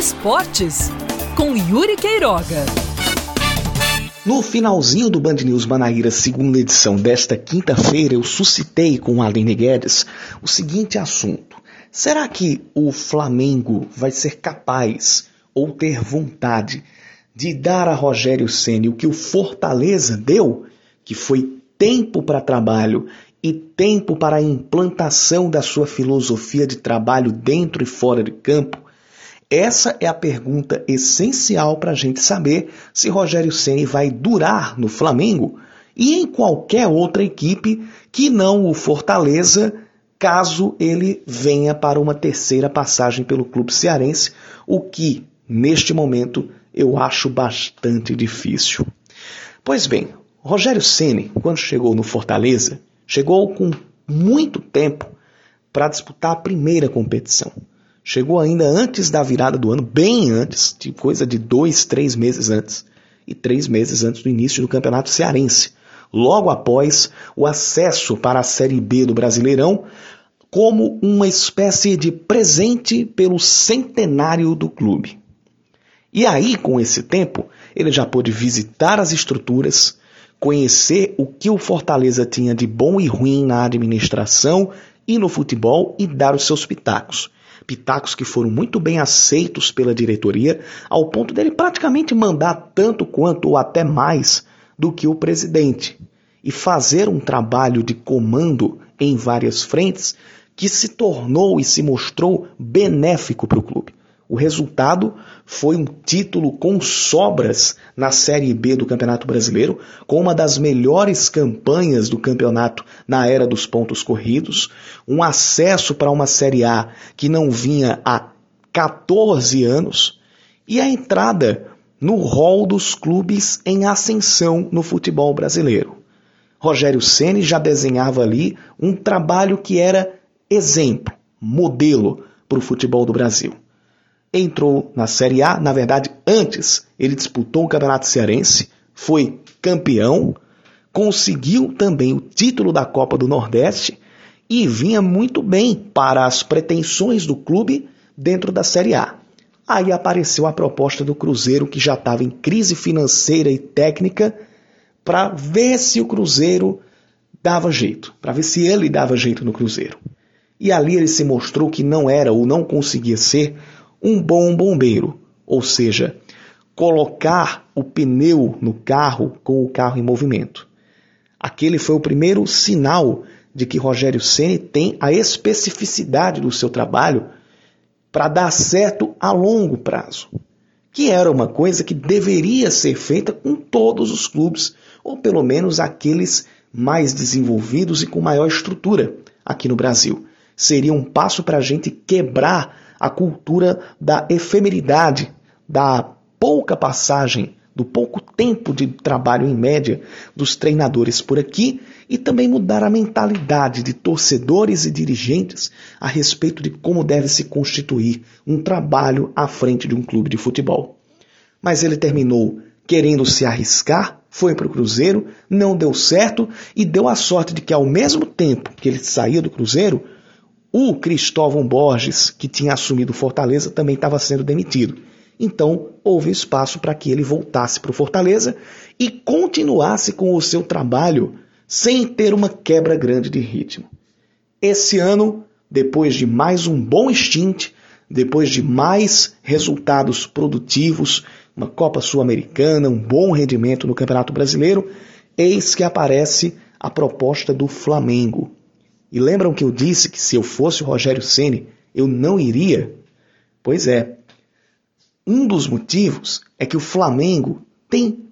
Esportes, com Yuri Queiroga. No finalzinho do Band News Manaíra, segunda edição desta quinta-feira, eu suscitei com Aline Guedes o seguinte assunto. Será que o Flamengo vai ser capaz ou ter vontade de dar a Rogério Ceni o que o Fortaleza deu, que foi tempo para trabalho e tempo para a implantação da sua filosofia de trabalho dentro e fora de campo? Essa é a pergunta essencial para a gente saber se Rogério Ceni vai durar no Flamengo e em qualquer outra equipe que não o Fortaleza, caso ele venha para uma terceira passagem pelo clube cearense, o que neste momento eu acho bastante difícil. Pois bem, Rogério Ceni, quando chegou no Fortaleza, chegou com muito tempo para disputar a primeira competição. Chegou ainda antes da virada do ano, bem antes, de coisa de dois, três meses antes, e três meses antes do início do Campeonato Cearense, logo após o acesso para a Série B do Brasileirão, como uma espécie de presente pelo centenário do clube. E aí, com esse tempo, ele já pôde visitar as estruturas, conhecer o que o Fortaleza tinha de bom e ruim na administração e no futebol e dar os seus pitacos. Pitacos que foram muito bem aceitos pela diretoria, ao ponto dele praticamente mandar tanto quanto ou até mais do que o presidente. E fazer um trabalho de comando em várias frentes que se tornou e se mostrou benéfico para o clube. O resultado foi um título com sobras na Série B do Campeonato Brasileiro, com uma das melhores campanhas do campeonato na era dos pontos corridos, um acesso para uma Série A que não vinha há 14 anos e a entrada no rol dos clubes em ascensão no futebol brasileiro. Rogério Ceni já desenhava ali um trabalho que era exemplo, modelo para o futebol do Brasil entrou na Série A. Na verdade, antes ele disputou o Campeonato Cearense, foi campeão, conseguiu também o título da Copa do Nordeste e vinha muito bem para as pretensões do clube dentro da Série A. Aí apareceu a proposta do Cruzeiro, que já estava em crise financeira e técnica, para ver se o Cruzeiro dava jeito, para ver se ele dava jeito no Cruzeiro. E ali ele se mostrou que não era ou não conseguia ser um bom bombeiro, ou seja, colocar o pneu no carro com o carro em movimento. Aquele foi o primeiro sinal de que Rogério Ceni tem a especificidade do seu trabalho para dar certo a longo prazo, que era uma coisa que deveria ser feita com todos os clubes, ou pelo menos aqueles mais desenvolvidos e com maior estrutura aqui no Brasil. Seria um passo para a gente quebrar a cultura da efemeridade, da pouca passagem, do pouco tempo de trabalho em média dos treinadores por aqui e também mudar a mentalidade de torcedores e dirigentes a respeito de como deve se constituir um trabalho à frente de um clube de futebol. Mas ele terminou querendo se arriscar, foi para o Cruzeiro, não deu certo e deu a sorte de que, ao mesmo tempo que ele saía do Cruzeiro, o Cristóvão Borges, que tinha assumido Fortaleza, também estava sendo demitido. Então, houve espaço para que ele voltasse para o Fortaleza e continuasse com o seu trabalho sem ter uma quebra grande de ritmo. Esse ano, depois de mais um bom stint, depois de mais resultados produtivos, uma Copa Sul-Americana, um bom rendimento no Campeonato Brasileiro, eis que aparece a proposta do Flamengo. E lembram que eu disse que se eu fosse o Rogério Ceni, eu não iria? Pois é. Um dos motivos é que o Flamengo tem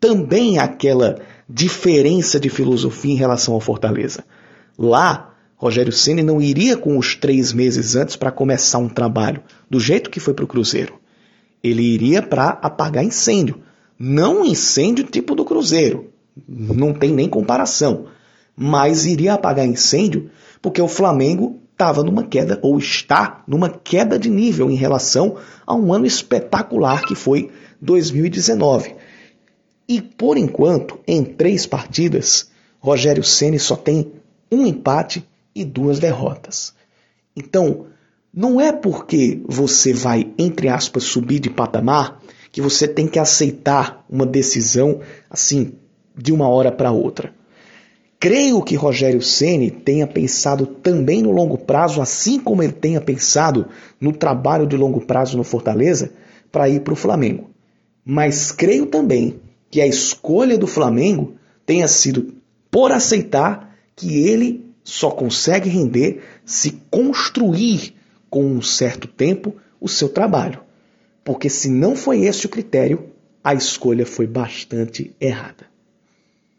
também aquela diferença de filosofia em relação ao Fortaleza. Lá, Rogério Ceni não iria com os três meses antes para começar um trabalho, do jeito que foi para o Cruzeiro. Ele iria para apagar incêndio. Não um incêndio tipo do Cruzeiro. Não tem nem comparação mas iria apagar incêndio porque o Flamengo estava numa queda, ou está numa queda de nível em relação a um ano espetacular que foi 2019. E por enquanto, em três partidas, Rogério Ceni só tem um empate e duas derrotas. Então, Não é porque você vai, entre aspas, subir de patamar que você tem que aceitar uma decisão assim de uma hora para outra. Creio que Rogério Ceni tenha pensado também no longo prazo, assim como ele tenha pensado no trabalho de longo prazo no Fortaleza para ir para o Flamengo. Mas creio também que a escolha do Flamengo tenha sido por aceitar que ele só consegue render se construir com um certo tempo o seu trabalho. Porque se não foi esse o critério, a escolha foi bastante errada.